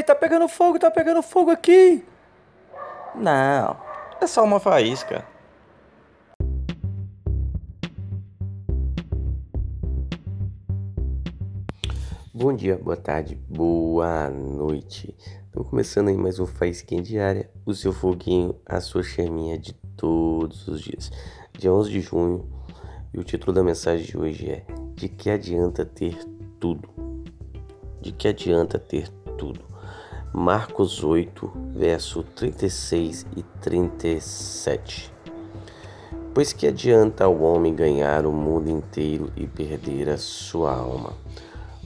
Peraí, tá pegando fogo, tá pegando fogo aqui. Não, é só uma faísca. Bom dia, boa tarde, boa noite. Estamos começando aí mais um Faísquinha Diária, o seu foguinho, a sua chaminha de todos os dias. Dia 11 de junho, e o título da mensagem de hoje é De que adianta ter tudo? De que adianta ter tudo? Marcos 8, verso 36 e 37. Pois que adianta ao homem ganhar o mundo inteiro e perder a sua alma?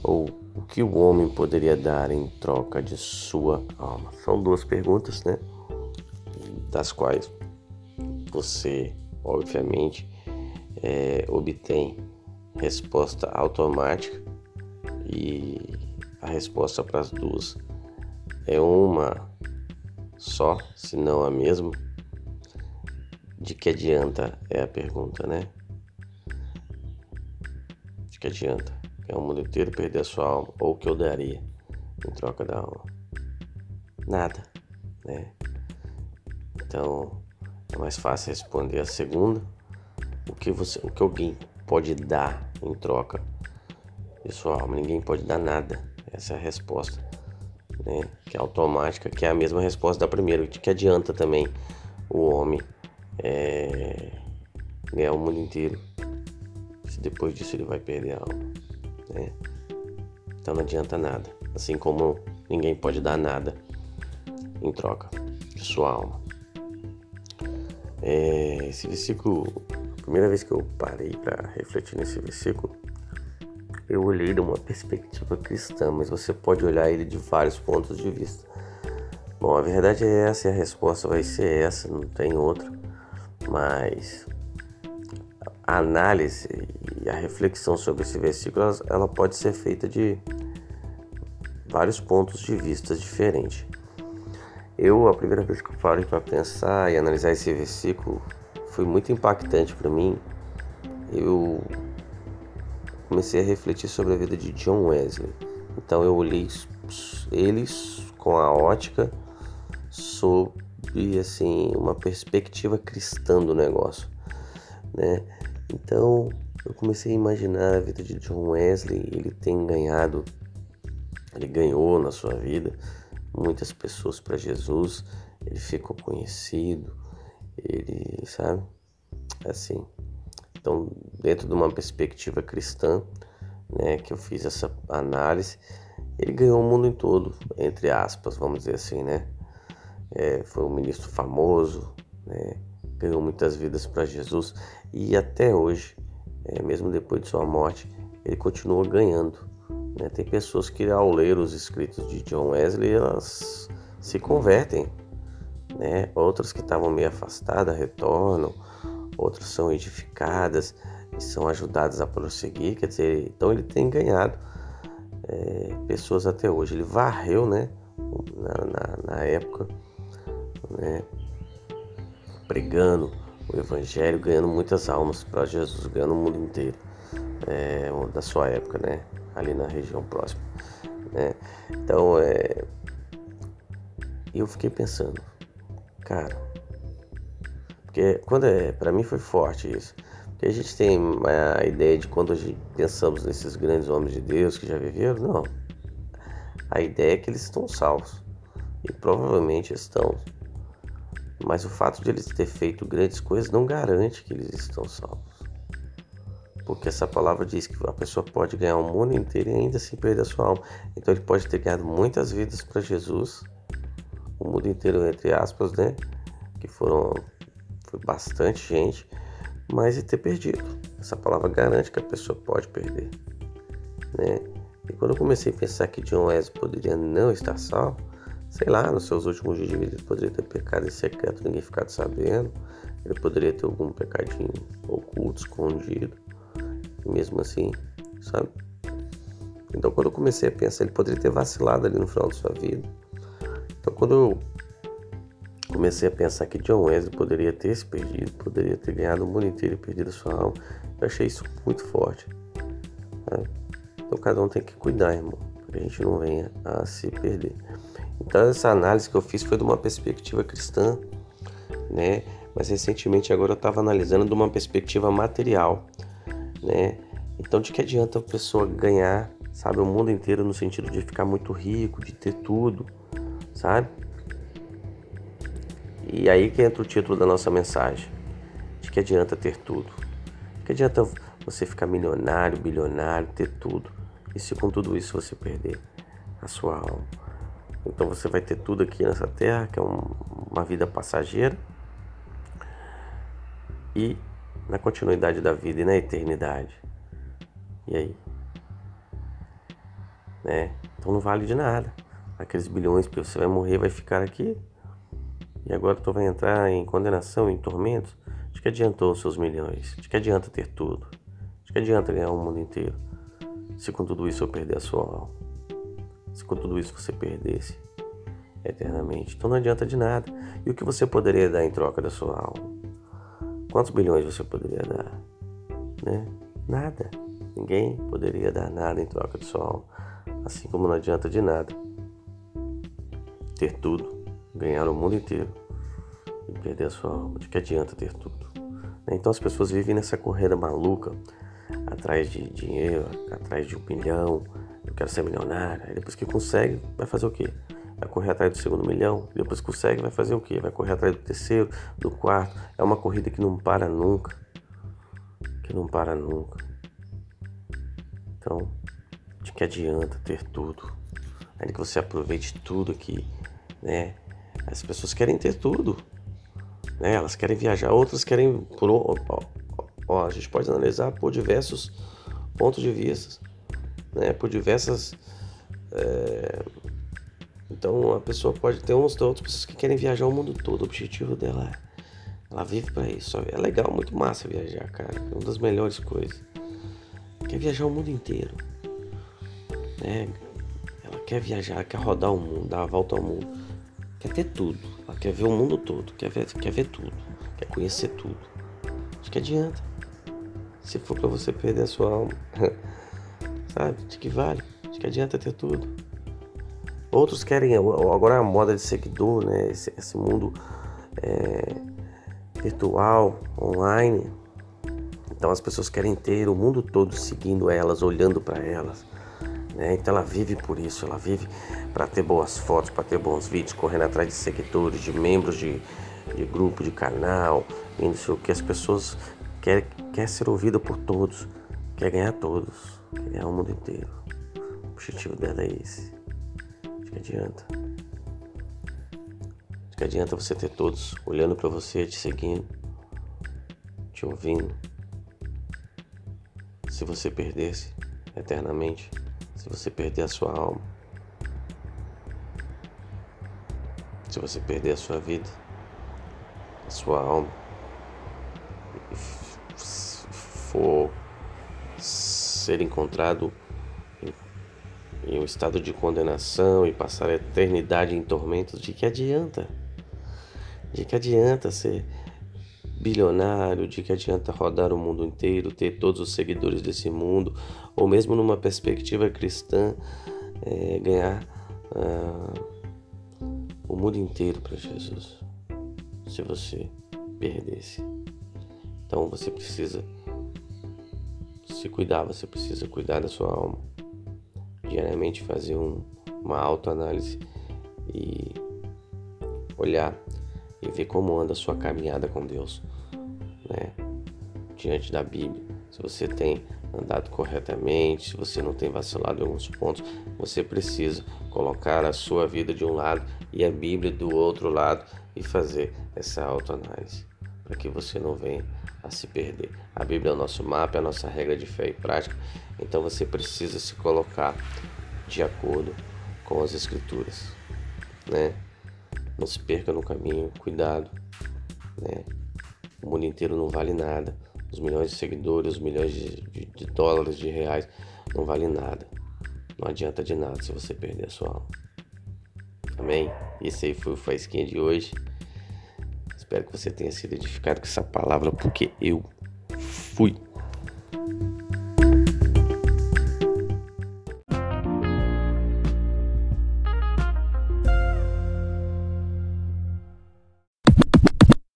Ou o que o homem poderia dar em troca de sua alma? São duas perguntas, né? Das quais você, obviamente, é, obtém resposta automática e a resposta para as duas é uma só, se não a mesma. De que adianta é a pergunta, né? De que adianta? É o mundo inteiro perder a sua alma ou o que eu daria em troca da alma? Nada, né? Então é mais fácil responder a segunda. O que você, o que alguém pode dar em troca de sua alma? Ninguém pode dar nada. Essa é a resposta, né? Que é automática, que é a mesma resposta da primeira. Que adianta também o homem é, ganhar o mundo inteiro se depois disso ele vai perder a alma? Né? Então não adianta nada. Assim como ninguém pode dar nada em troca de sua alma. É, esse versículo, a primeira vez que eu parei para refletir nesse versículo, eu olhei de uma perspectiva cristã, mas você pode olhar ele de vários pontos de vista. Bom, a verdade é essa e a resposta vai ser essa, não tem outra. Mas a análise e a reflexão sobre esse versículo, ela pode ser feita de vários pontos de vista diferentes. Eu, a primeira vez que eu parei para pensar e analisar esse versículo, foi muito impactante para mim. Eu comecei a refletir sobre a vida de John Wesley. Então eu olhei eles com a ótica sobre assim uma perspectiva cristã do negócio, né? Então eu comecei a imaginar a vida de John Wesley. Ele tem ganhado, ele ganhou na sua vida muitas pessoas para Jesus. Ele ficou conhecido. Ele, sabe, assim. Então, dentro de uma perspectiva cristã, né, que eu fiz essa análise, ele ganhou o mundo em todo, entre aspas, vamos dizer assim, né? É, foi um ministro famoso, né? ganhou muitas vidas para Jesus e até hoje, é, mesmo depois de sua morte, ele continua ganhando. Né? Tem pessoas que ao ler os escritos de John Wesley elas se convertem, né? outras que estavam meio afastadas retornam, outras são edificadas e são ajudadas a prosseguir. Quer dizer, então ele tem ganhado é, pessoas até hoje. Ele varreu, né? Na, na, na época, né? pregando o Evangelho, ganhando muitas almas para Jesus, ganhando o mundo inteiro é, da sua época, né? Ali na região próxima. Né? Então, é, eu fiquei pensando, cara, porque quando é, para mim foi forte isso. Porque a gente tem a ideia de quando pensamos nesses grandes homens de Deus que já viveram, não. A ideia é que eles estão salvos. E provavelmente estão. Mas o fato de eles ter feito grandes coisas não garante que eles estão salvos. Porque essa palavra diz que a pessoa pode ganhar o mundo inteiro e ainda assim perder a sua alma. Então ele pode ter ganhado muitas vidas para Jesus, o mundo inteiro entre aspas, né? Que foram bastante gente, mas e ter perdido. Essa palavra garante que a pessoa pode perder, né? E quando eu comecei a pensar que John Wesley poderia não estar salvo, sei lá, nos seus últimos dias de vida ele poderia ter pecado em secreto, ninguém ficado sabendo. Ele poderia ter algum pecadinho oculto, escondido. E mesmo assim, sabe? Então quando eu comecei a pensar, ele poderia ter vacilado ali no final da sua vida. Então quando eu comecei a pensar que John Wesley poderia ter se perdido, poderia ter ganhado o mundo inteiro e perdido a sua alma, eu achei isso muito forte. Então cada um tem que cuidar, irmão, para que a gente não venha a se perder. Então essa análise que eu fiz foi de uma perspectiva cristã, né? Mas recentemente agora eu estava analisando de uma perspectiva material, né? Então de que adianta a pessoa ganhar, sabe, o mundo inteiro no sentido de ficar muito rico, de ter tudo, sabe? E aí que entra o título da nossa mensagem. De que adianta ter tudo? Que adianta você ficar milionário, bilionário, ter tudo? E se com tudo isso você perder a sua alma? Então você vai ter tudo aqui nessa terra, que é um, uma vida passageira. E na continuidade da vida e na eternidade. E aí? Né? Então não vale de nada. Aqueles bilhões que você vai morrer, vai ficar aqui. E agora tu vai entrar em condenação, em tormentos. De que adiantou os seus milhões? De que adianta ter tudo? De que adianta ganhar o mundo inteiro? Se com tudo isso eu perder a sua alma. Se com tudo isso você perdesse eternamente. Então não adianta de nada. E o que você poderia dar em troca da sua alma? Quantos bilhões você poderia dar? Né? Nada. Ninguém poderia dar nada em troca de sua alma. Assim como não adianta de nada ter tudo, ganhar o mundo inteiro e perder a sua alma. De que adianta ter tudo? Né? Então as pessoas vivem nessa corrida maluca atrás de dinheiro, atrás de um milhão. Eu quero ser milionário. Depois que consegue, vai fazer o quê? Vai correr atrás do segundo milhão. Depois que consegue, vai fazer o quê? Vai correr atrás do terceiro, do quarto. É uma corrida que não para nunca. Que não para nunca. Então, de que adianta ter tudo? Ainda que você aproveite tudo aqui, né? As pessoas querem ter tudo, né? Elas querem viajar, outras querem por ó, ó, a gente pode analisar por diversos pontos de vista, né? Por diversas é... então a pessoa pode ter uns outras pessoas que querem viajar o mundo todo. O objetivo dela é ela vive para isso. É legal, muito massa viajar, cara. É uma das melhores coisas. Quer viajar o mundo inteiro. Né? Ela quer viajar, quer rodar o mundo, dar a volta ao mundo. Quer ter tudo. Ela quer ver o mundo todo. Quer ver, quer ver tudo. Quer conhecer tudo. De que adianta? Se for para você perder a sua alma. Sabe? De que vale? De que adianta ter tudo? Outros querem. Agora a moda de seguidor, né? Esse, esse mundo é, virtual, online então as pessoas querem ter o mundo todo seguindo elas, olhando para elas. Né? Então ela vive por isso, ela vive para ter boas fotos, para ter bons vídeos, correndo atrás de seguidores, de membros de, de grupo, de canal, e não sei o que. As pessoas querem quer ser ouvida por todos, quer ganhar todos, quer ganhar o mundo inteiro. O objetivo dela é esse. De que adianta? De que adianta você ter todos olhando para você, te seguindo, te ouvindo? se você perdesse eternamente, se você perder a sua alma, se você perder a sua vida, a sua alma, for ser encontrado em um estado de condenação e passar a eternidade em tormentos, de que adianta? De que adianta ser bilionário, de que adianta rodar o mundo inteiro, ter todos os seguidores desse mundo, ou mesmo numa perspectiva cristã, é, ganhar uh, o mundo inteiro para Jesus, se você perdesse. Então você precisa se cuidar, você precisa cuidar da sua alma, diariamente fazer um, uma autoanálise e olhar e ver como anda a sua caminhada com Deus, né? Diante da Bíblia. Se você tem andado corretamente, se você não tem vacilado em alguns pontos, você precisa colocar a sua vida de um lado e a Bíblia do outro lado e fazer essa autoanálise, para que você não venha a se perder. A Bíblia é o nosso mapa, é a nossa regra de fé e prática, então você precisa se colocar de acordo com as Escrituras, né? Não se perca no caminho, cuidado. Né? O mundo inteiro não vale nada. Os milhões de seguidores, os milhões de, de, de dólares, de reais, não vale nada. Não adianta de nada se você perder a sua alma. Amém? Esse aí foi o Faisquinha de hoje. Espero que você tenha sido edificado com essa palavra, porque eu fui.